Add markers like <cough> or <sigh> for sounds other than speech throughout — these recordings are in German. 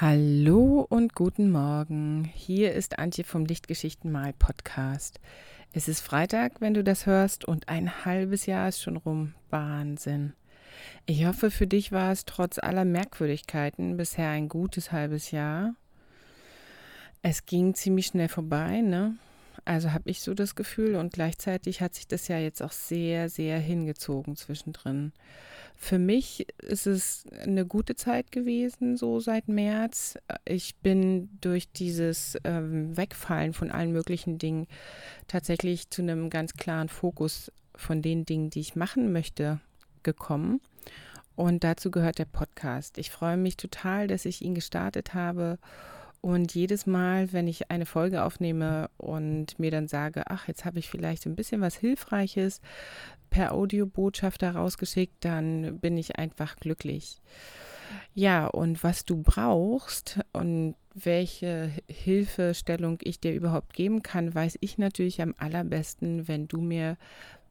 Hallo und guten Morgen. Hier ist Antje vom Lichtgeschichten mal Podcast. Es ist Freitag, wenn du das hörst, und ein halbes Jahr ist schon rum. Wahnsinn. Ich hoffe, für dich war es trotz aller Merkwürdigkeiten bisher ein gutes halbes Jahr. Es ging ziemlich schnell vorbei, ne? Also habe ich so das Gefühl und gleichzeitig hat sich das ja jetzt auch sehr, sehr hingezogen zwischendrin. Für mich ist es eine gute Zeit gewesen, so seit März. Ich bin durch dieses ähm, Wegfallen von allen möglichen Dingen tatsächlich zu einem ganz klaren Fokus von den Dingen, die ich machen möchte, gekommen. Und dazu gehört der Podcast. Ich freue mich total, dass ich ihn gestartet habe und jedes Mal, wenn ich eine Folge aufnehme und mir dann sage, ach, jetzt habe ich vielleicht ein bisschen was Hilfreiches per Audiobotschaft rausgeschickt, dann bin ich einfach glücklich. Ja, und was du brauchst und welche Hilfestellung ich dir überhaupt geben kann, weiß ich natürlich am allerbesten, wenn du mir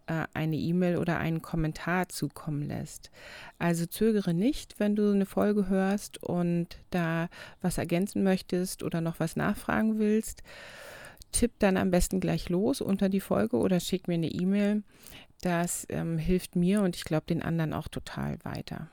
äh, eine E-Mail oder einen Kommentar zukommen lässt. Also zögere nicht, wenn du eine Folge hörst und da was ergänzen möchtest oder noch was nachfragen willst. Tipp dann am besten gleich los unter die Folge oder schick mir eine E-Mail. Das ähm, hilft mir und ich glaube den anderen auch total weiter.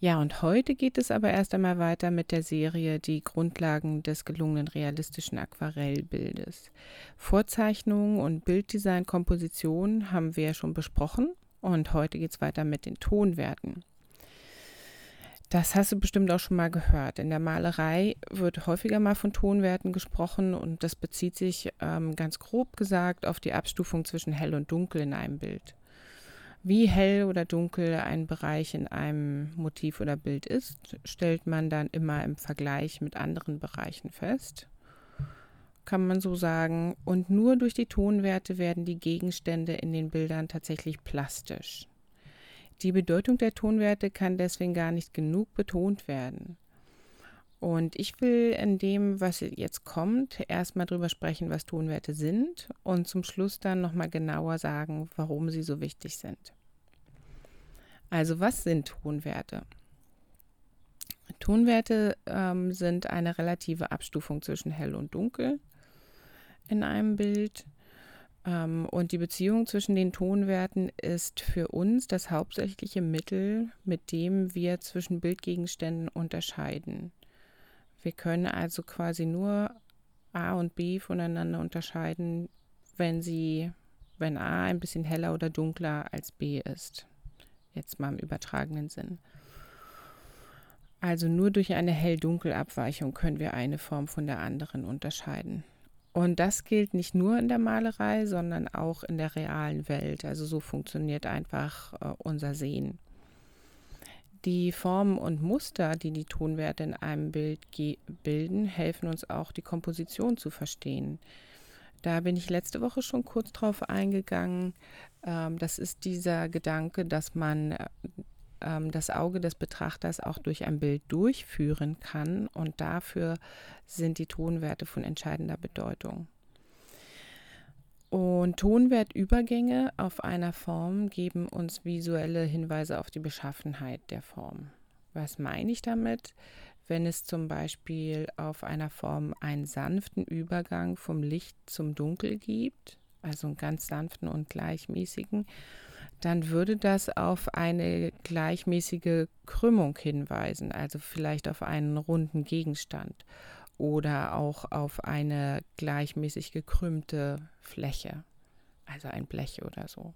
Ja, und heute geht es aber erst einmal weiter mit der Serie Die Grundlagen des gelungenen realistischen Aquarellbildes. Vorzeichnungen und Bilddesign, Komposition haben wir ja schon besprochen und heute geht es weiter mit den Tonwerten. Das hast du bestimmt auch schon mal gehört. In der Malerei wird häufiger mal von Tonwerten gesprochen und das bezieht sich ähm, ganz grob gesagt auf die Abstufung zwischen hell und dunkel in einem Bild. Wie hell oder dunkel ein Bereich in einem Motiv oder Bild ist, stellt man dann immer im Vergleich mit anderen Bereichen fest, kann man so sagen. Und nur durch die Tonwerte werden die Gegenstände in den Bildern tatsächlich plastisch. Die Bedeutung der Tonwerte kann deswegen gar nicht genug betont werden. Und ich will in dem, was jetzt kommt, erstmal drüber sprechen, was Tonwerte sind und zum Schluss dann nochmal genauer sagen, warum sie so wichtig sind. Also was sind Tonwerte? Tonwerte ähm, sind eine relative Abstufung zwischen hell und dunkel in einem Bild. Ähm, und die Beziehung zwischen den Tonwerten ist für uns das hauptsächliche Mittel, mit dem wir zwischen Bildgegenständen unterscheiden. Wir können also quasi nur A und B voneinander unterscheiden, wenn sie, wenn A ein bisschen heller oder dunkler als B ist. Jetzt mal im übertragenen Sinn. Also nur durch eine Hell-Dunkel-Abweichung können wir eine Form von der anderen unterscheiden. Und das gilt nicht nur in der Malerei, sondern auch in der realen Welt. Also so funktioniert einfach äh, unser Sehen. Die Formen und Muster, die die Tonwerte in einem Bild bilden, helfen uns auch, die Komposition zu verstehen. Da bin ich letzte Woche schon kurz drauf eingegangen. Ähm, das ist dieser Gedanke, dass man ähm, das Auge des Betrachters auch durch ein Bild durchführen kann und dafür sind die Tonwerte von entscheidender Bedeutung. Und Tonwertübergänge auf einer Form geben uns visuelle Hinweise auf die Beschaffenheit der Form. Was meine ich damit? Wenn es zum Beispiel auf einer Form einen sanften Übergang vom Licht zum Dunkel gibt, also einen ganz sanften und gleichmäßigen, dann würde das auf eine gleichmäßige Krümmung hinweisen, also vielleicht auf einen runden Gegenstand oder auch auf eine gleichmäßig gekrümmte Fläche, also ein Blech oder so.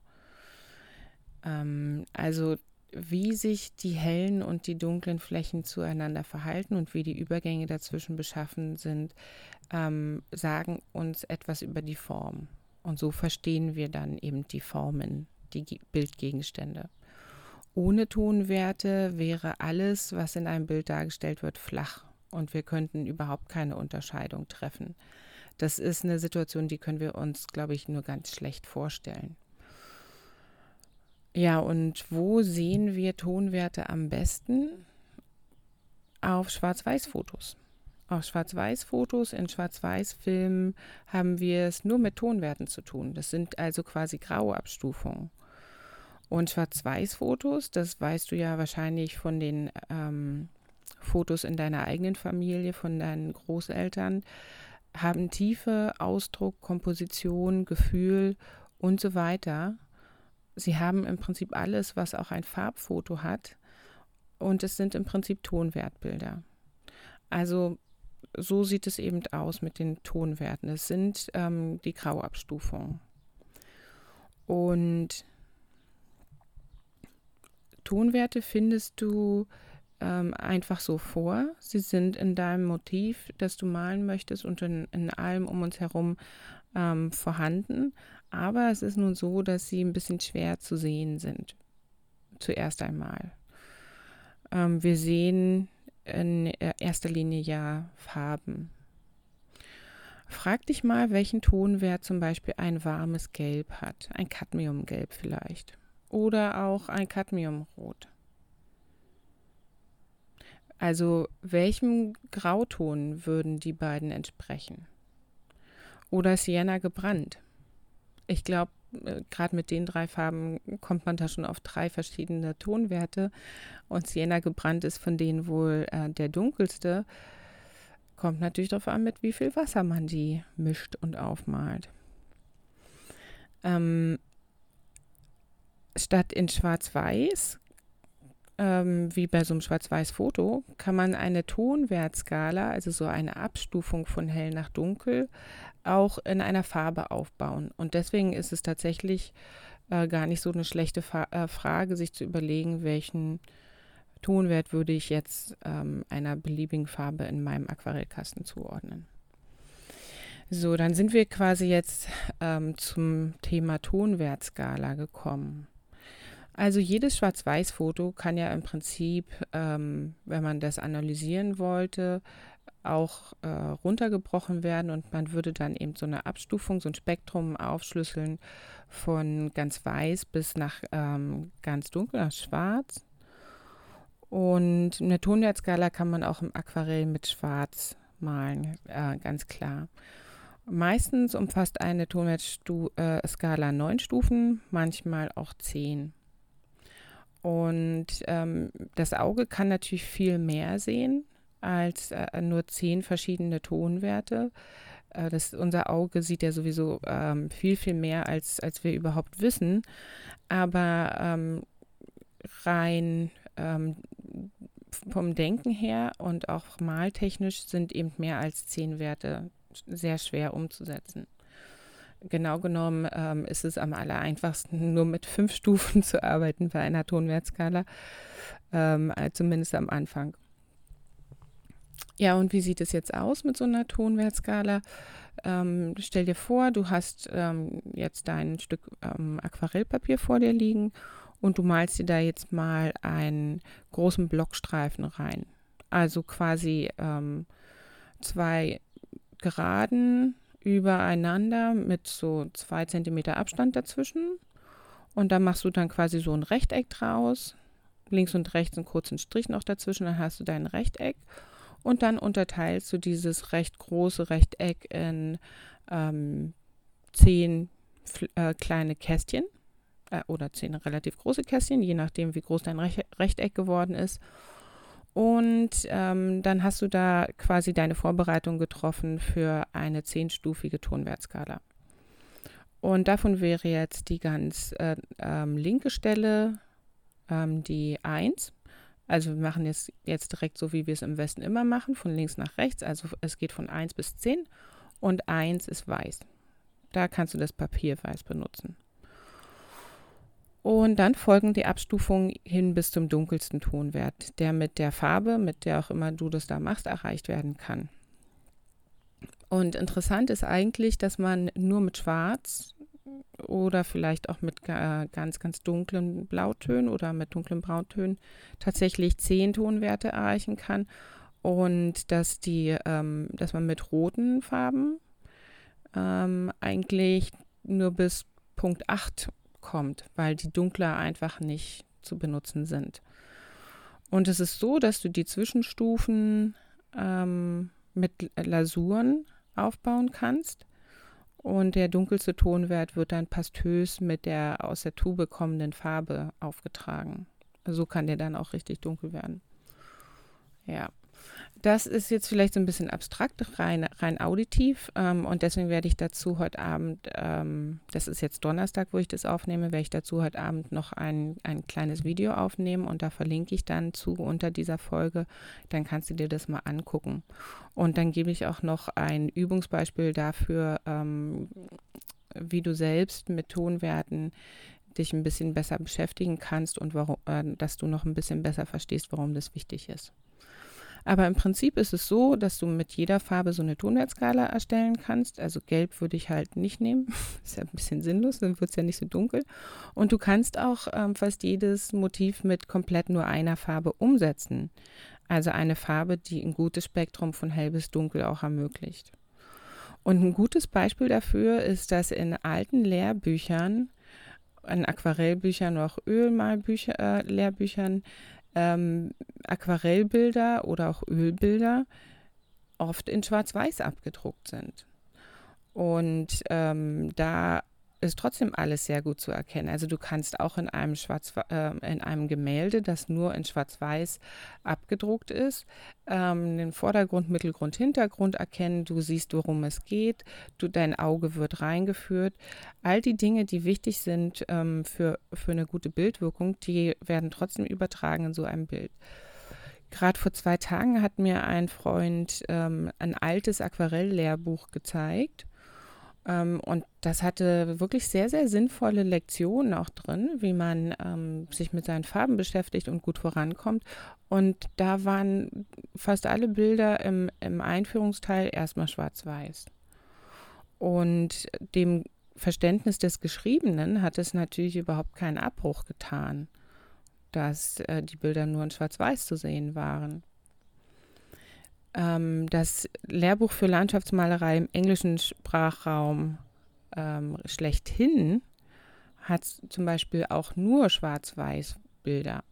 Ähm, also wie sich die hellen und die dunklen Flächen zueinander verhalten und wie die Übergänge dazwischen beschaffen sind, ähm, sagen uns etwas über die Form. Und so verstehen wir dann eben die Formen, die Bildgegenstände. Ohne Tonwerte wäre alles, was in einem Bild dargestellt wird, flach und wir könnten überhaupt keine Unterscheidung treffen. Das ist eine Situation, die können wir uns, glaube ich, nur ganz schlecht vorstellen. Ja, und wo sehen wir Tonwerte am besten? Auf Schwarz-Weiß-Fotos. Auf Schwarz-Weiß-Fotos, in Schwarz-Weiß-Filmen haben wir es nur mit Tonwerten zu tun. Das sind also quasi graue Abstufungen. Und Schwarz-Weiß-Fotos, das weißt du ja wahrscheinlich von den ähm, Fotos in deiner eigenen Familie, von deinen Großeltern, haben Tiefe, Ausdruck, Komposition, Gefühl und so weiter. Sie haben im Prinzip alles, was auch ein Farbfoto hat. Und es sind im Prinzip Tonwertbilder. Also so sieht es eben aus mit den Tonwerten. Es sind ähm, die Grauabstufungen. Und Tonwerte findest du ähm, einfach so vor. Sie sind in deinem Motiv, das du malen möchtest und in, in allem um uns herum ähm, vorhanden. Aber es ist nun so, dass sie ein bisschen schwer zu sehen sind. Zuerst einmal. Ähm, wir sehen in erster Linie ja Farben. Frag dich mal, welchen Tonwert zum Beispiel ein warmes Gelb hat. Ein Cadmiumgelb vielleicht. Oder auch ein Cadmiumrot. Also welchem Grauton würden die beiden entsprechen? Oder Sienna gebrannt? Ich glaube, äh, gerade mit den drei Farben kommt man da schon auf drei verschiedene Tonwerte. Und Sienna gebrannt ist von denen wohl äh, der dunkelste. Kommt natürlich darauf an, mit wie viel Wasser man die mischt und aufmalt. Ähm, statt in Schwarz-Weiß ähm, wie bei so einem Schwarz-Weiß-Foto, kann man eine Tonwertskala, also so eine Abstufung von hell nach dunkel, auch in einer Farbe aufbauen. Und deswegen ist es tatsächlich äh, gar nicht so eine schlechte Fa äh, Frage, sich zu überlegen, welchen Tonwert würde ich jetzt ähm, einer beliebigen Farbe in meinem Aquarellkasten zuordnen. So, dann sind wir quasi jetzt ähm, zum Thema Tonwertskala gekommen. Also jedes Schwarz-Weiß-Foto kann ja im Prinzip, ähm, wenn man das analysieren wollte, auch äh, runtergebrochen werden und man würde dann eben so eine Abstufung, so ein Spektrum aufschlüsseln von ganz weiß bis nach ähm, ganz dunkel, nach schwarz. Und eine Tonwertskala kann man auch im Aquarell mit schwarz malen, äh, ganz klar. Meistens umfasst eine Tonwertskala äh, neun Stufen, manchmal auch zehn. Und ähm, das Auge kann natürlich viel mehr sehen als äh, nur zehn verschiedene Tonwerte. Äh, das, unser Auge sieht ja sowieso ähm, viel, viel mehr, als, als wir überhaupt wissen. Aber ähm, rein ähm, vom Denken her und auch maltechnisch sind eben mehr als zehn Werte sehr schwer umzusetzen genau genommen ähm, ist es am aller einfachsten, nur mit fünf <laughs> Stufen zu arbeiten bei einer Tonwertskala, ähm, äh, zumindest am Anfang. Ja, und wie sieht es jetzt aus mit so einer Tonwertskala? Ähm, stell dir vor, du hast ähm, jetzt dein Stück ähm, Aquarellpapier vor dir liegen und du malst dir da jetzt mal einen großen Blockstreifen rein. Also quasi ähm, zwei geraden übereinander mit so zwei Zentimeter Abstand dazwischen. Und dann machst du dann quasi so ein Rechteck draus. Links und rechts einen kurzen Strich noch dazwischen, dann hast du dein Rechteck. Und dann unterteilst du dieses recht große Rechteck in ähm, zehn äh, kleine Kästchen äh, oder zehn relativ große Kästchen, je nachdem, wie groß dein Rech Rechteck geworden ist. Und ähm, dann hast du da quasi deine Vorbereitung getroffen für eine zehnstufige Tonwertskala. Und davon wäre jetzt die ganz äh, ähm, linke Stelle ähm, die 1. Also wir machen jetzt, jetzt direkt so, wie wir es im Westen immer machen, von links nach rechts. Also es geht von 1 bis 10 und 1 ist weiß. Da kannst du das Papier weiß benutzen. Und dann folgen die Abstufungen hin bis zum dunkelsten Tonwert, der mit der Farbe, mit der auch immer du das da machst, erreicht werden kann. Und interessant ist eigentlich, dass man nur mit Schwarz oder vielleicht auch mit ganz, ganz dunklen Blautönen oder mit dunklen Brauntönen tatsächlich zehn Tonwerte erreichen kann. Und dass die, ähm, dass man mit roten Farben ähm, eigentlich nur bis Punkt 8 kommt, weil die dunkler einfach nicht zu benutzen sind. Und es ist so, dass du die Zwischenstufen ähm, mit Lasuren aufbauen kannst. Und der dunkelste Tonwert wird dann pastös mit der aus der Tube kommenden Farbe aufgetragen. So kann der dann auch richtig dunkel werden. Ja. Das ist jetzt vielleicht so ein bisschen abstrakt, rein, rein auditiv. Ähm, und deswegen werde ich dazu heute Abend, ähm, das ist jetzt Donnerstag, wo ich das aufnehme, werde ich dazu heute Abend noch ein, ein kleines Video aufnehmen und da verlinke ich dann zu unter dieser Folge. Dann kannst du dir das mal angucken. Und dann gebe ich auch noch ein Übungsbeispiel dafür, ähm, wie du selbst mit Tonwerten dich ein bisschen besser beschäftigen kannst und warum, äh, dass du noch ein bisschen besser verstehst, warum das wichtig ist. Aber im Prinzip ist es so, dass du mit jeder Farbe so eine Tonwertskala erstellen kannst. Also gelb würde ich halt nicht nehmen. <laughs> ist ja ein bisschen sinnlos, dann wird es ja nicht so dunkel. Und du kannst auch ähm, fast jedes Motiv mit komplett nur einer Farbe umsetzen. Also eine Farbe, die ein gutes Spektrum von hell bis dunkel auch ermöglicht. Und ein gutes Beispiel dafür ist, dass in alten Lehrbüchern, in Aquarellbüchern oder auch Ölmalbüchern, äh, ähm, Aquarellbilder oder auch Ölbilder oft in Schwarz-Weiß abgedruckt sind. Und ähm, da ist trotzdem alles sehr gut zu erkennen. Also du kannst auch in einem Schwarz äh, in einem Gemälde, das nur in Schwarz-Weiß abgedruckt ist, ähm, den Vordergrund, Mittelgrund, Hintergrund erkennen. Du siehst, worum es geht. Du, dein Auge wird reingeführt. All die Dinge, die wichtig sind ähm, für, für eine gute Bildwirkung, die werden trotzdem übertragen in so einem Bild. Gerade vor zwei Tagen hat mir ein Freund ähm, ein altes Aquarell-Lehrbuch gezeigt ähm, und das hatte wirklich sehr, sehr sinnvolle Lektionen auch drin, wie man ähm, sich mit seinen Farben beschäftigt und gut vorankommt. Und da waren fast alle Bilder im, im Einführungsteil erstmal schwarz-weiß. Und dem Verständnis des Geschriebenen hat es natürlich überhaupt keinen Abbruch getan, dass äh, die Bilder nur in schwarz-weiß zu sehen waren. Ähm, das Lehrbuch für Landschaftsmalerei im englischen Sprachraum ähm, schlechthin hat zum Beispiel auch nur Schwarz-Weiß-Bilder.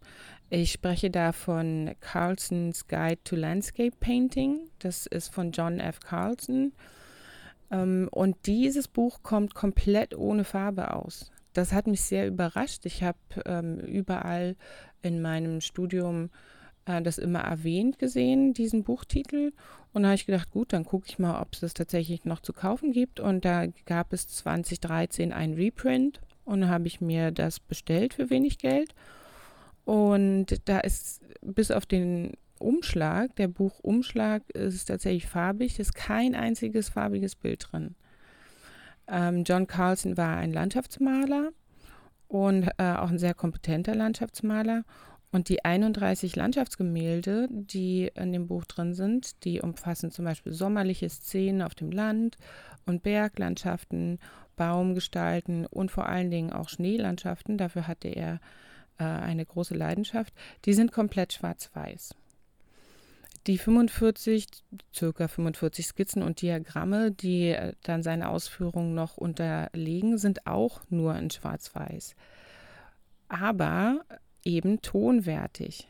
Ich spreche da von Carlsons Guide to Landscape Painting. Das ist von John F. Carlson. Ähm, und dieses Buch kommt komplett ohne Farbe aus. Das hat mich sehr überrascht. Ich habe ähm, überall in meinem Studium äh, das immer erwähnt gesehen, diesen Buchtitel. Und da habe ich gedacht, gut, dann gucke ich mal, ob es das tatsächlich noch zu kaufen gibt. Und da gab es 2013 ein Reprint und habe ich mir das bestellt für wenig Geld. Und da ist bis auf den Umschlag, der Buchumschlag ist tatsächlich farbig, ist kein einziges farbiges Bild drin. Ähm, John Carlson war ein Landschaftsmaler und äh, auch ein sehr kompetenter Landschaftsmaler. Und die 31 Landschaftsgemälde, die in dem Buch drin sind, die umfassen zum Beispiel sommerliche Szenen auf dem Land und Berglandschaften, Baumgestalten und vor allen Dingen auch Schneelandschaften. Dafür hatte er äh, eine große Leidenschaft. Die sind komplett schwarz-weiß. Die 45, circa 45 Skizzen und Diagramme, die äh, dann seine Ausführungen noch unterlegen, sind auch nur in schwarz-weiß. Aber eben tonwertig.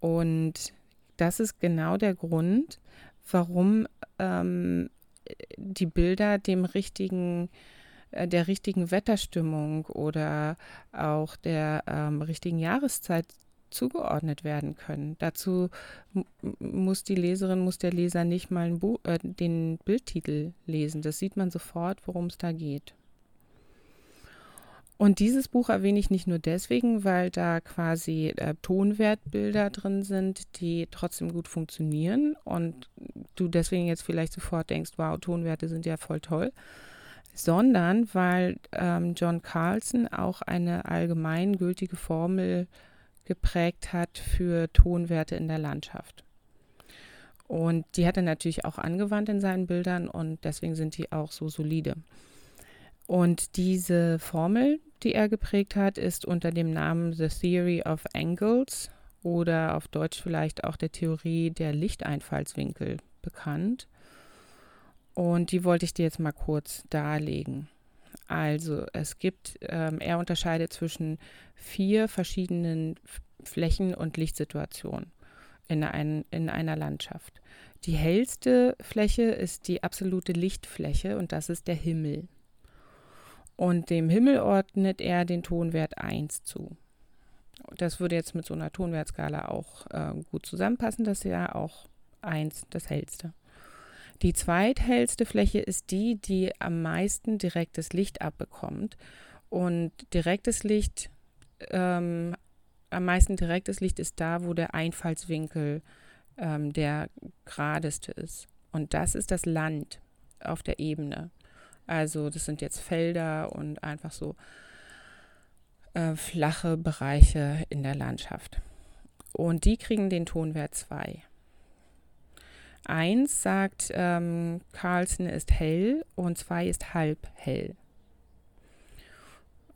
Und das ist genau der Grund, warum ähm, die Bilder dem richtigen, äh, der richtigen Wetterstimmung oder auch der ähm, richtigen Jahreszeit zugeordnet werden können. Dazu muss die Leserin, muss der Leser nicht mal äh, den Bildtitel lesen. Das sieht man sofort, worum es da geht. Und dieses Buch erwähne ich nicht nur deswegen, weil da quasi äh, Tonwertbilder drin sind, die trotzdem gut funktionieren und du deswegen jetzt vielleicht sofort denkst, wow, Tonwerte sind ja voll toll, sondern weil ähm, John Carlson auch eine allgemeingültige Formel geprägt hat für Tonwerte in der Landschaft. Und die hat er natürlich auch angewandt in seinen Bildern und deswegen sind die auch so solide. Und diese Formel, die er geprägt hat, ist unter dem Namen The Theory of Angles oder auf Deutsch vielleicht auch der Theorie der Lichteinfallswinkel bekannt. Und die wollte ich dir jetzt mal kurz darlegen. Also es gibt, ähm, er unterscheidet zwischen vier verschiedenen Flächen und Lichtsituationen in, ein, in einer Landschaft. Die hellste Fläche ist die absolute Lichtfläche und das ist der Himmel. Und dem Himmel ordnet er den Tonwert 1 zu. Das würde jetzt mit so einer Tonwertskala auch äh, gut zusammenpassen. Das ist ja auch eins das hellste. Die zweithellste Fläche ist die, die am meisten direktes Licht abbekommt. Und direktes Licht, ähm, am meisten direktes Licht ist da, wo der Einfallswinkel ähm, der geradeste ist. Und das ist das Land auf der Ebene. Also das sind jetzt Felder und einfach so äh, flache Bereiche in der Landschaft. Und die kriegen den Tonwert 2. 1 sagt ähm, Carlsen ist hell und 2 ist halb hell.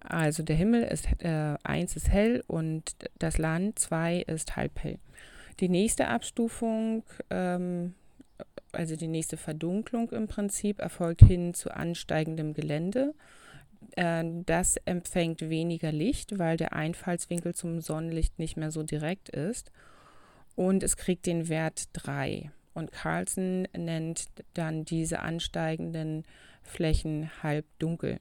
Also der Himmel ist äh, 1 ist hell und das Land 2 ist halb hell. Die nächste Abstufung, ähm, also die nächste Verdunklung im Prinzip, erfolgt hin zu ansteigendem Gelände. Äh, das empfängt weniger Licht, weil der Einfallswinkel zum Sonnenlicht nicht mehr so direkt ist. Und es kriegt den Wert 3. Und Carlson nennt dann diese ansteigenden Flächen halb dunkel.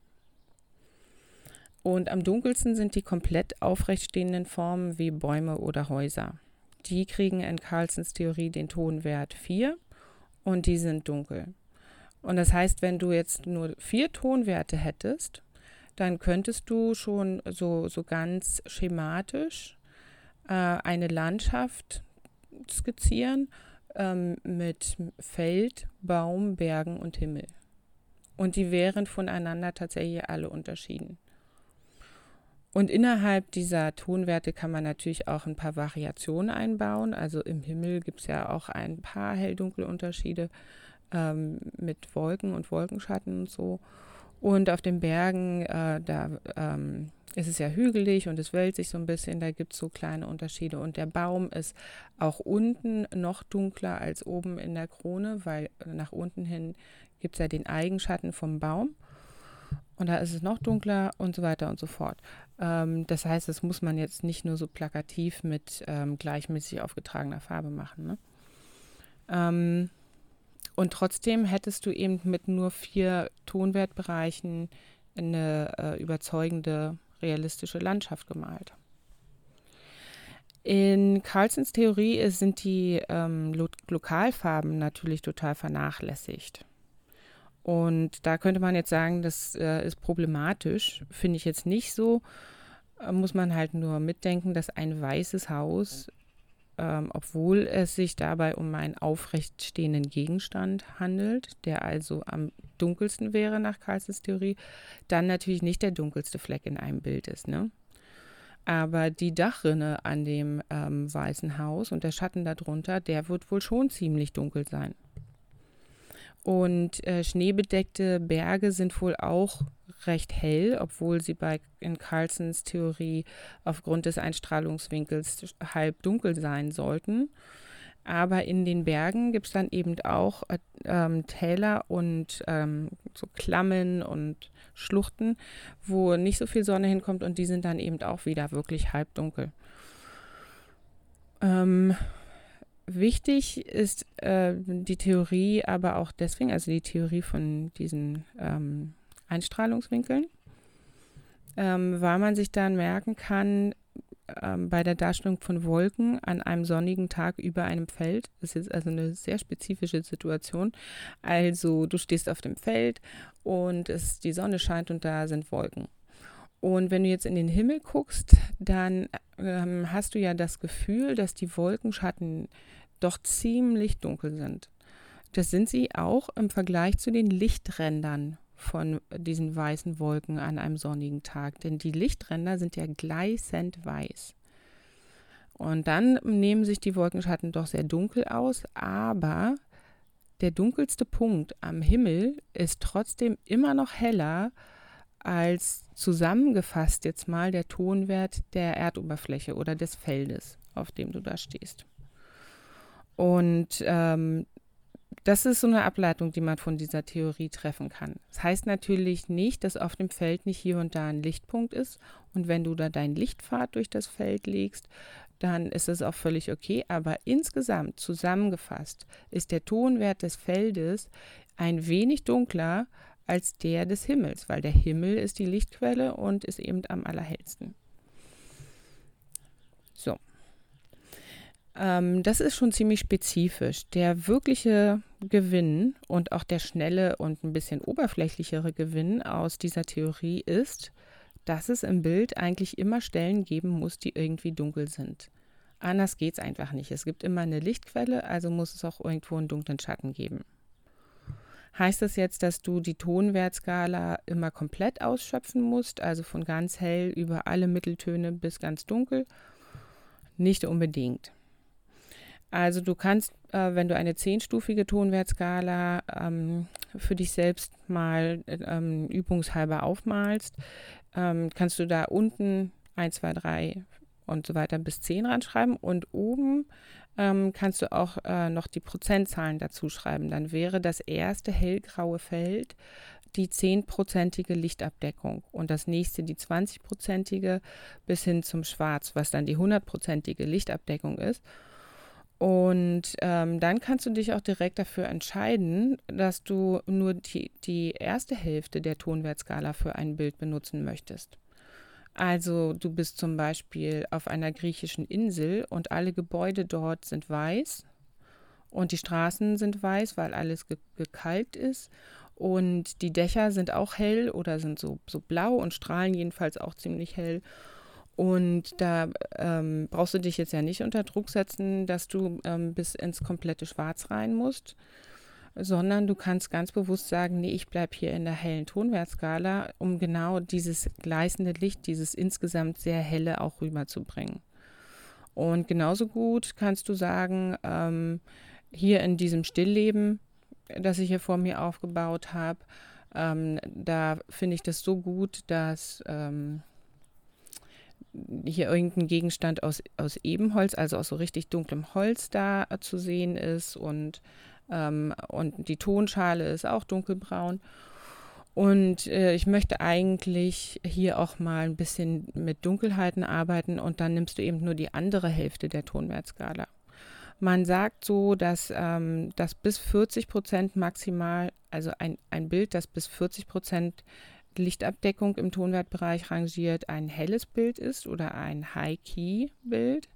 Und am dunkelsten sind die komplett aufrecht stehenden Formen wie Bäume oder Häuser. Die kriegen in Carlsons Theorie den Tonwert 4 und die sind dunkel. Und das heißt, wenn du jetzt nur vier Tonwerte hättest, dann könntest du schon so, so ganz schematisch äh, eine Landschaft skizzieren ähm, mit Feld, Baum, Bergen und Himmel. Und die wären voneinander tatsächlich alle unterschieden. Und innerhalb dieser Tonwerte kann man natürlich auch ein paar Variationen einbauen. Also im Himmel gibt es ja auch ein paar Hell-Dunkel-Unterschiede ähm, mit Wolken und Wolkenschatten und so. Und auf den Bergen, äh, da ähm, ist es ja hügelig und es wälzt sich so ein bisschen, da gibt es so kleine Unterschiede. Und der Baum ist auch unten noch dunkler als oben in der Krone, weil nach unten hin gibt es ja den Eigenschatten vom Baum. Und da ist es noch dunkler und so weiter und so fort. Ähm, das heißt, das muss man jetzt nicht nur so plakativ mit ähm, gleichmäßig aufgetragener Farbe machen. Ne? Ähm, und trotzdem hättest du eben mit nur vier Tonwertbereichen eine äh, überzeugende, realistische Landschaft gemalt. In Carlsons Theorie sind die ähm, Lo Lokalfarben natürlich total vernachlässigt. Und da könnte man jetzt sagen, das äh, ist problematisch. Finde ich jetzt nicht so. Äh, muss man halt nur mitdenken, dass ein weißes Haus ähm, obwohl es sich dabei um einen aufrecht stehenden Gegenstand handelt, der also am dunkelsten wäre nach Karls Theorie, dann natürlich nicht der dunkelste Fleck in einem Bild ist. Ne? Aber die Dachrinne an dem ähm, weißen Haus und der Schatten darunter, der wird wohl schon ziemlich dunkel sein. Und äh, schneebedeckte Berge sind wohl auch recht hell, obwohl sie bei in Carlsons Theorie aufgrund des Einstrahlungswinkels halb dunkel sein sollten. Aber in den Bergen gibt es dann eben auch äh, ähm, Täler und ähm, so Klammen und Schluchten, wo nicht so viel Sonne hinkommt und die sind dann eben auch wieder wirklich halbdunkel. Ähm, wichtig ist äh, die Theorie aber auch deswegen, also die Theorie von diesen ähm, Einstrahlungswinkeln, ähm, weil man sich dann merken kann, ähm, bei der Darstellung von Wolken an einem sonnigen Tag über einem Feld. Das ist also eine sehr spezifische Situation. Also du stehst auf dem Feld und es, die Sonne scheint und da sind Wolken. Und wenn du jetzt in den Himmel guckst, dann ähm, hast du ja das Gefühl, dass die Wolkenschatten doch ziemlich dunkel sind. Das sind sie auch im Vergleich zu den Lichträndern von diesen weißen Wolken an einem sonnigen Tag. Denn die Lichtränder sind ja gleißend weiß. Und dann nehmen sich die Wolkenschatten doch sehr dunkel aus, aber der dunkelste Punkt am Himmel ist trotzdem immer noch heller als zusammengefasst jetzt mal der Tonwert der Erdoberfläche oder des Feldes, auf dem du da stehst. Und ähm, das ist so eine Ableitung, die man von dieser Theorie treffen kann. Das heißt natürlich nicht, dass auf dem Feld nicht hier und da ein Lichtpunkt ist. Und wenn du da deinen Lichtpfad durch das Feld legst, dann ist es auch völlig okay. Aber insgesamt zusammengefasst ist der Tonwert des Feldes ein wenig dunkler als der des Himmels, weil der Himmel ist die Lichtquelle und ist eben am allerhellsten. So. Ähm, das ist schon ziemlich spezifisch. Der wirkliche Gewinn und auch der schnelle und ein bisschen oberflächlichere Gewinn aus dieser Theorie ist, dass es im Bild eigentlich immer Stellen geben muss, die irgendwie dunkel sind. Anders geht es einfach nicht. Es gibt immer eine Lichtquelle, also muss es auch irgendwo einen dunklen Schatten geben. Heißt das jetzt, dass du die Tonwertskala immer komplett ausschöpfen musst, also von ganz hell über alle Mitteltöne bis ganz dunkel? Nicht unbedingt. Also du kannst, äh, wenn du eine zehnstufige Tonwertskala ähm, für dich selbst mal ähm, übungshalber aufmalst, ähm, kannst du da unten 1, 2, 3 und so weiter bis 10 ranschreiben und oben ähm, kannst du auch äh, noch die Prozentzahlen dazu schreiben. Dann wäre das erste hellgraue Feld die 10-prozentige Lichtabdeckung und das nächste die 20-prozentige bis hin zum Schwarz, was dann die 100-prozentige Lichtabdeckung ist. Und ähm, dann kannst du dich auch direkt dafür entscheiden, dass du nur die, die erste Hälfte der Tonwertskala für ein Bild benutzen möchtest. Also du bist zum Beispiel auf einer griechischen Insel und alle Gebäude dort sind weiß und die Straßen sind weiß, weil alles ge gekalkt ist und die Dächer sind auch hell oder sind so, so blau und strahlen jedenfalls auch ziemlich hell. Und da ähm, brauchst du dich jetzt ja nicht unter Druck setzen, dass du ähm, bis ins komplette Schwarz rein musst, sondern du kannst ganz bewusst sagen, nee, ich bleibe hier in der hellen Tonwertskala, um genau dieses gleißende Licht, dieses insgesamt sehr helle auch rüberzubringen. Und genauso gut kannst du sagen, ähm, hier in diesem Stillleben, das ich hier vor mir aufgebaut habe, ähm, da finde ich das so gut, dass ähm, hier irgendein Gegenstand aus, aus Ebenholz, also aus so richtig dunklem Holz da äh, zu sehen ist und, ähm, und die Tonschale ist auch dunkelbraun. Und äh, ich möchte eigentlich hier auch mal ein bisschen mit Dunkelheiten arbeiten und dann nimmst du eben nur die andere Hälfte der Tonwertskala. Man sagt so, dass, ähm, dass bis 40 Prozent maximal, also ein, ein Bild, das bis 40 Prozent Lichtabdeckung im Tonwertbereich rangiert, ein helles Bild ist oder ein High-Key-Bild.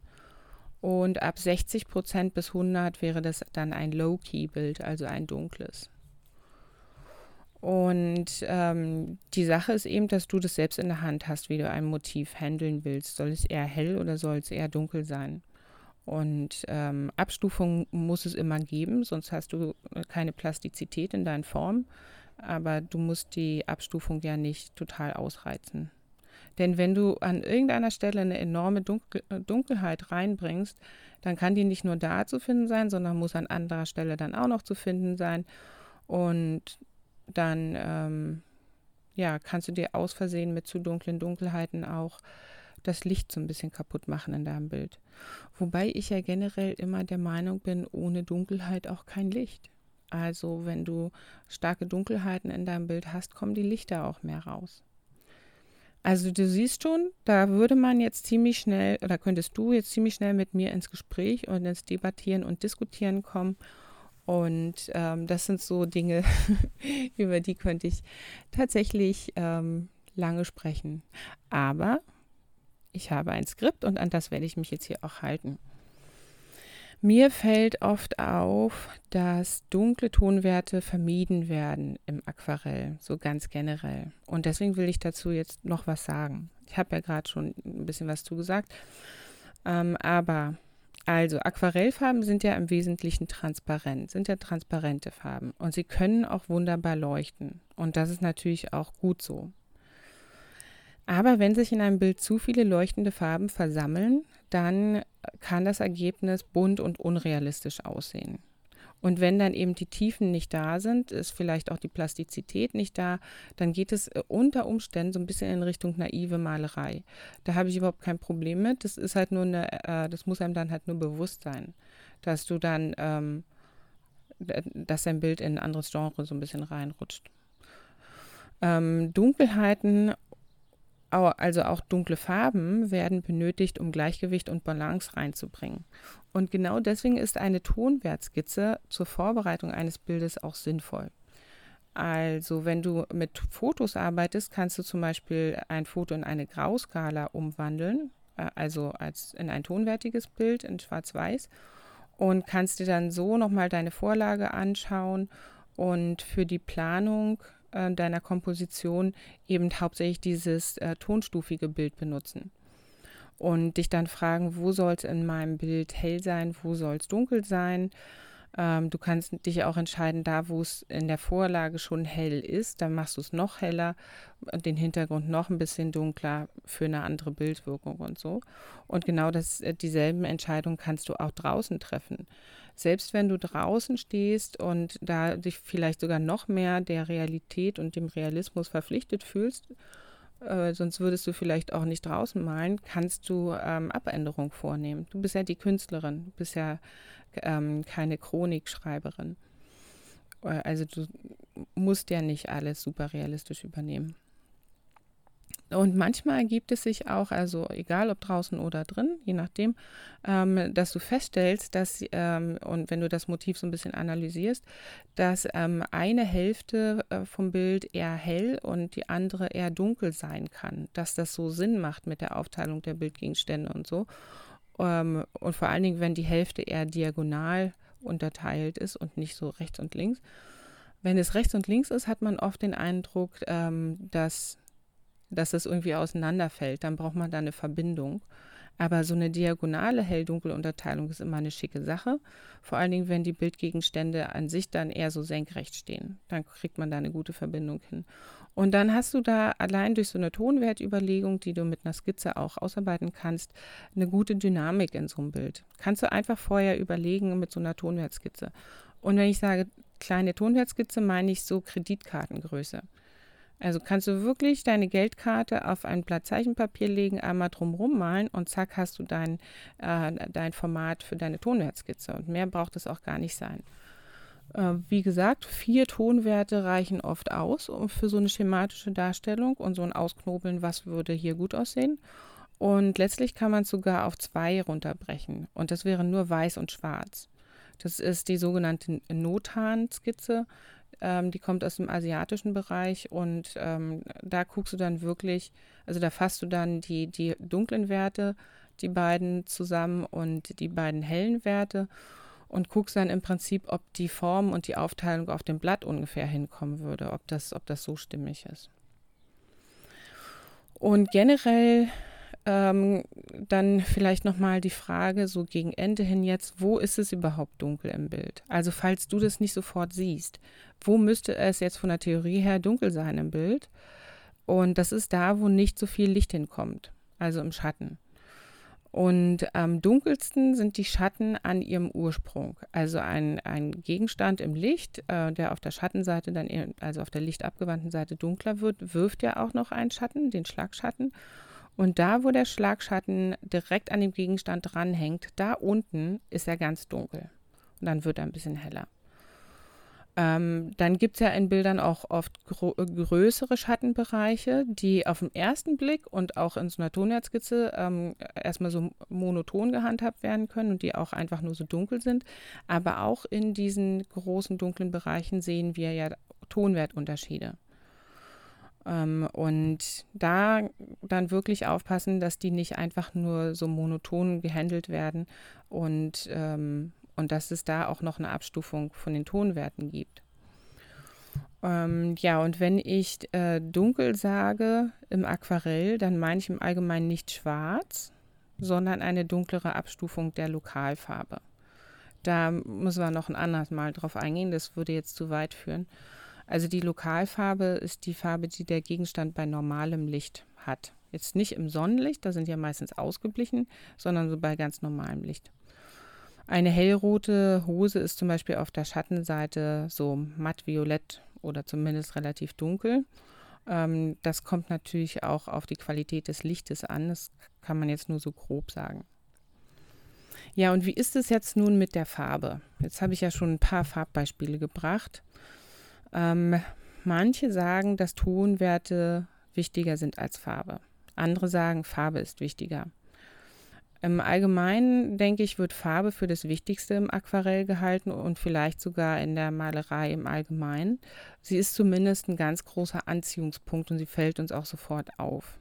Und ab 60 Prozent bis 100 wäre das dann ein Low-Key-Bild, also ein dunkles. Und ähm, die Sache ist eben, dass du das selbst in der Hand hast, wie du ein Motiv handeln willst. Soll es eher hell oder soll es eher dunkel sein? Und ähm, Abstufung muss es immer geben, sonst hast du keine Plastizität in deinen Formen aber du musst die Abstufung ja nicht total ausreizen. Denn wenn du an irgendeiner Stelle eine enorme Dunkel Dunkelheit reinbringst, dann kann die nicht nur da zu finden sein, sondern muss an anderer Stelle dann auch noch zu finden sein. Und dann ähm, ja, kannst du dir aus Versehen mit zu dunklen Dunkelheiten auch das Licht so ein bisschen kaputt machen in deinem Bild. Wobei ich ja generell immer der Meinung bin, ohne Dunkelheit auch kein Licht. Also wenn du starke Dunkelheiten in deinem Bild hast, kommen die Lichter auch mehr raus. Also du siehst schon, da würde man jetzt ziemlich schnell oder könntest du jetzt ziemlich schnell mit mir ins Gespräch und ins Debattieren und Diskutieren kommen. Und ähm, das sind so Dinge, <laughs> über die könnte ich tatsächlich ähm, lange sprechen. Aber ich habe ein Skript und an das werde ich mich jetzt hier auch halten. Mir fällt oft auf, dass dunkle Tonwerte vermieden werden im Aquarell, so ganz generell. Und deswegen will ich dazu jetzt noch was sagen. Ich habe ja gerade schon ein bisschen was zugesagt. Ähm, aber also Aquarellfarben sind ja im Wesentlichen transparent, sind ja transparente Farben und sie können auch wunderbar leuchten. Und das ist natürlich auch gut so. Aber wenn sich in einem Bild zu viele leuchtende Farben versammeln, dann kann das Ergebnis bunt und unrealistisch aussehen. Und wenn dann eben die Tiefen nicht da sind, ist vielleicht auch die Plastizität nicht da, dann geht es äh, unter Umständen so ein bisschen in Richtung naive Malerei. Da habe ich überhaupt kein Problem mit. Das ist halt nur eine, äh, das muss einem dann halt nur bewusst sein, dass du dann, ähm, dass dein Bild in ein anderes Genre so ein bisschen reinrutscht. Ähm, Dunkelheiten also auch dunkle Farben werden benötigt, um Gleichgewicht und Balance reinzubringen. Und genau deswegen ist eine Tonwertskizze zur Vorbereitung eines Bildes auch sinnvoll. Also wenn du mit Fotos arbeitest, kannst du zum Beispiel ein Foto in eine Grauskala umwandeln. äh, also als in ein tonwertiges Bild in Schwarz-Weiß und kannst dir dann so nochmal deine Vorlage anschauen und für die Planung äh, deiner Komposition eben hauptsächlich dieses äh, tonstufige Bild benutzen. Und dich dann fragen, wo soll es in meinem Bild hell sein, wo soll es dunkel sein ähm, du kannst dich auch entscheiden, da wo es in der Vorlage schon hell ist, dann machst du es noch heller und den Hintergrund noch ein bisschen dunkler für eine andere Bildwirkung und so. Und genau das, äh, dieselben Entscheidungen kannst du auch draußen treffen. Selbst wenn du draußen stehst und da dich vielleicht sogar noch mehr der Realität und dem Realismus verpflichtet fühlst, äh, sonst würdest du vielleicht auch nicht draußen malen, kannst du ähm, Abänderungen vornehmen. Du bist ja die Künstlerin, du bist ja ähm, keine Chronikschreiberin. Äh, also du musst ja nicht alles super realistisch übernehmen. Und manchmal ergibt es sich auch, also egal ob draußen oder drin, je nachdem, ähm, dass du feststellst, dass, ähm, und wenn du das Motiv so ein bisschen analysierst, dass ähm, eine Hälfte äh, vom Bild eher hell und die andere eher dunkel sein kann. Dass das so Sinn macht mit der Aufteilung der Bildgegenstände und so. Ähm, und vor allen Dingen, wenn die Hälfte eher diagonal unterteilt ist und nicht so rechts und links. Wenn es rechts und links ist, hat man oft den Eindruck, ähm, dass, dass es irgendwie auseinanderfällt. Dann braucht man da eine Verbindung. Aber so eine diagonale Hell-Dunkel-Unterteilung ist immer eine schicke Sache. Vor allen Dingen, wenn die Bildgegenstände an sich dann eher so senkrecht stehen. Dann kriegt man da eine gute Verbindung hin. Und dann hast du da allein durch so eine Tonwertüberlegung, die du mit einer Skizze auch ausarbeiten kannst, eine gute Dynamik in so einem Bild. Kannst du einfach vorher überlegen mit so einer Tonwertskizze. Und wenn ich sage kleine Tonwertskizze, meine ich so Kreditkartengröße. Also kannst du wirklich deine Geldkarte auf ein Blatt Zeichenpapier legen, einmal drumherum malen und zack hast du dein, äh, dein Format für deine Tonwertskizze. Und mehr braucht es auch gar nicht sein. Äh, wie gesagt, vier Tonwerte reichen oft aus für so eine schematische Darstellung und so ein Ausknobeln, was würde hier gut aussehen. Und letztlich kann man es sogar auf zwei runterbrechen. Und das wäre nur weiß und schwarz. Das ist die sogenannte Notan-Skizze. Ähm, die kommt aus dem asiatischen Bereich und ähm, da guckst du dann wirklich, also da fasst du dann die, die dunklen Werte, die beiden zusammen und die beiden hellen Werte und guckst dann im Prinzip, ob die Form und die Aufteilung auf dem Blatt ungefähr hinkommen würde, ob das, ob das so stimmig ist. Und generell ähm, dann vielleicht nochmal die Frage, so gegen Ende hin jetzt, wo ist es überhaupt dunkel im Bild? Also falls du das nicht sofort siehst, wo müsste es jetzt von der Theorie her dunkel sein im Bild? Und das ist da, wo nicht so viel Licht hinkommt, also im Schatten. Und am dunkelsten sind die Schatten an ihrem Ursprung. Also ein, ein Gegenstand im Licht, äh, der auf der Schattenseite dann, also auf der lichtabgewandten Seite dunkler wird, wirft ja auch noch einen Schatten, den Schlagschatten. Und da, wo der Schlagschatten direkt an dem Gegenstand dranhängt, da unten ist er ganz dunkel. Und dann wird er ein bisschen heller. Ähm, dann gibt es ja in Bildern auch oft äh, größere Schattenbereiche, die auf den ersten Blick und auch in so einer Tonnetzskizze ähm, erstmal so monoton gehandhabt werden können und die auch einfach nur so dunkel sind. Aber auch in diesen großen dunklen Bereichen sehen wir ja Tonwertunterschiede. Ähm, und da dann wirklich aufpassen, dass die nicht einfach nur so monoton gehandelt werden und ähm, und dass es da auch noch eine Abstufung von den Tonwerten gibt. Ähm, ja, und wenn ich äh, dunkel sage im Aquarell, dann meine ich im Allgemeinen nicht schwarz, sondern eine dunklere Abstufung der Lokalfarbe. Da müssen wir noch ein anderes Mal drauf eingehen, das würde jetzt zu weit führen. Also die Lokalfarbe ist die Farbe, die der Gegenstand bei normalem Licht hat. Jetzt nicht im Sonnenlicht, da sind ja meistens ausgeblichen, sondern so bei ganz normalem Licht. Eine hellrote Hose ist zum Beispiel auf der Schattenseite so matt-violett oder zumindest relativ dunkel. Ähm, das kommt natürlich auch auf die Qualität des Lichtes an. Das kann man jetzt nur so grob sagen. Ja, und wie ist es jetzt nun mit der Farbe? Jetzt habe ich ja schon ein paar Farbbeispiele gebracht. Ähm, manche sagen, dass Tonwerte wichtiger sind als Farbe. Andere sagen, Farbe ist wichtiger. Im Allgemeinen, denke ich, wird Farbe für das Wichtigste im Aquarell gehalten und vielleicht sogar in der Malerei im Allgemeinen. Sie ist zumindest ein ganz großer Anziehungspunkt und sie fällt uns auch sofort auf.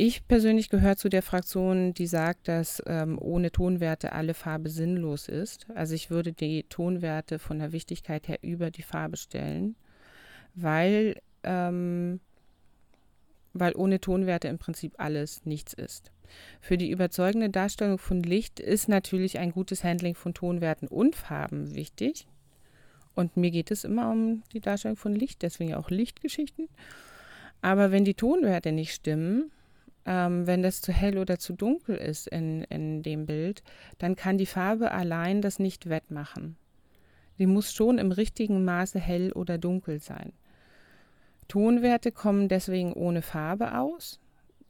Ich persönlich gehöre zu der Fraktion, die sagt, dass ähm, ohne Tonwerte alle Farbe sinnlos ist. Also ich würde die Tonwerte von der Wichtigkeit her über die Farbe stellen, weil, ähm, weil ohne Tonwerte im Prinzip alles nichts ist. Für die überzeugende Darstellung von Licht ist natürlich ein gutes Handling von Tonwerten und Farben wichtig. Und mir geht es immer um die Darstellung von Licht, deswegen auch Lichtgeschichten. Aber wenn die Tonwerte nicht stimmen, ähm, wenn das zu hell oder zu dunkel ist in, in dem Bild, dann kann die Farbe allein das nicht wettmachen. Die muss schon im richtigen Maße hell oder dunkel sein. Tonwerte kommen deswegen ohne Farbe aus,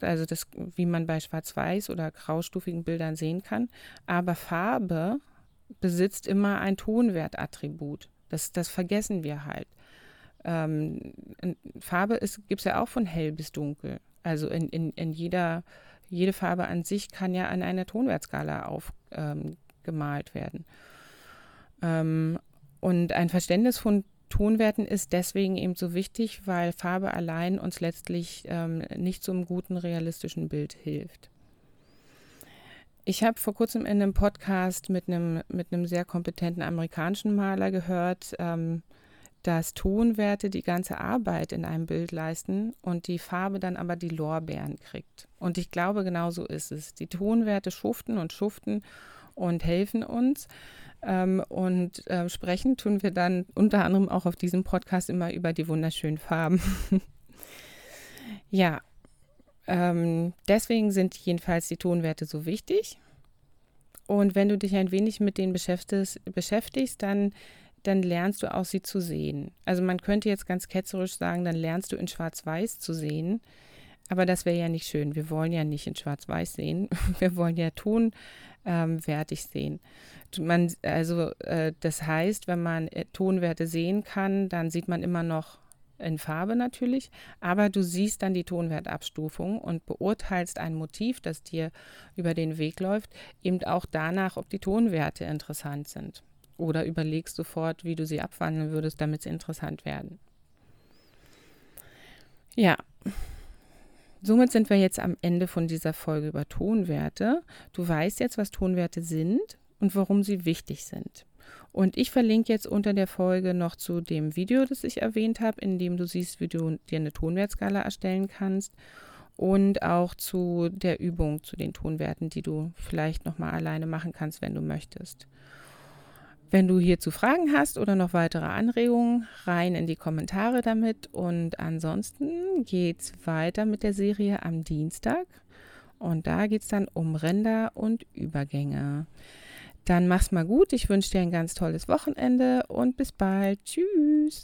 also das, wie man bei Schwarz-Weiß oder graustufigen Bildern sehen kann. Aber Farbe besitzt immer ein Tonwertattribut. Das, das vergessen wir halt. Ähm, Farbe gibt es ja auch von hell bis dunkel. Also in, in, in jeder, jede Farbe an sich kann ja an einer Tonwertskala aufgemalt ähm, werden. Ähm, und ein Verständnis von Tonwerten ist deswegen eben so wichtig, weil Farbe allein uns letztlich ähm, nicht zum guten realistischen Bild hilft. Ich habe vor kurzem in einem Podcast mit einem, mit einem sehr kompetenten amerikanischen Maler gehört, ähm, dass Tonwerte die ganze Arbeit in einem Bild leisten und die Farbe dann aber die Lorbeeren kriegt. Und ich glaube, genau so ist es. Die Tonwerte schuften und schuften und helfen uns. Ähm, und äh, sprechen tun wir dann unter anderem auch auf diesem Podcast immer über die wunderschönen Farben. <laughs> ja, ähm, deswegen sind jedenfalls die Tonwerte so wichtig. Und wenn du dich ein wenig mit denen beschäftigst, beschäftigst dann dann lernst du auch sie zu sehen. Also man könnte jetzt ganz ketzerisch sagen, dann lernst du in Schwarz-Weiß zu sehen. Aber das wäre ja nicht schön. Wir wollen ja nicht in Schwarz-Weiß sehen. <laughs> Wir wollen ja tonwertig ähm, sehen. Man, also äh, das heißt, wenn man äh, Tonwerte sehen kann, dann sieht man immer noch in Farbe natürlich, aber du siehst dann die Tonwertabstufung und beurteilst ein Motiv, das dir über den Weg läuft, eben auch danach, ob die Tonwerte interessant sind. Oder überlegst sofort, wie du sie abwandeln würdest, damit sie interessant werden. Ja, somit sind wir jetzt am Ende von dieser Folge über Tonwerte. Du weißt jetzt, was Tonwerte sind und warum sie wichtig sind. Und ich verlinke jetzt unter der Folge noch zu dem Video, das ich erwähnt habe, in dem du siehst, wie du dir eine Tonwertskala erstellen kannst und auch zu der Übung zu den Tonwerten, die du vielleicht nochmal alleine machen kannst, wenn du möchtest. Wenn du hierzu Fragen hast oder noch weitere Anregungen, rein in die Kommentare damit. Und ansonsten geht es weiter mit der Serie am Dienstag. Und da geht es dann um Ränder und Übergänge. Dann mach's mal gut. Ich wünsche dir ein ganz tolles Wochenende und bis bald. Tschüss.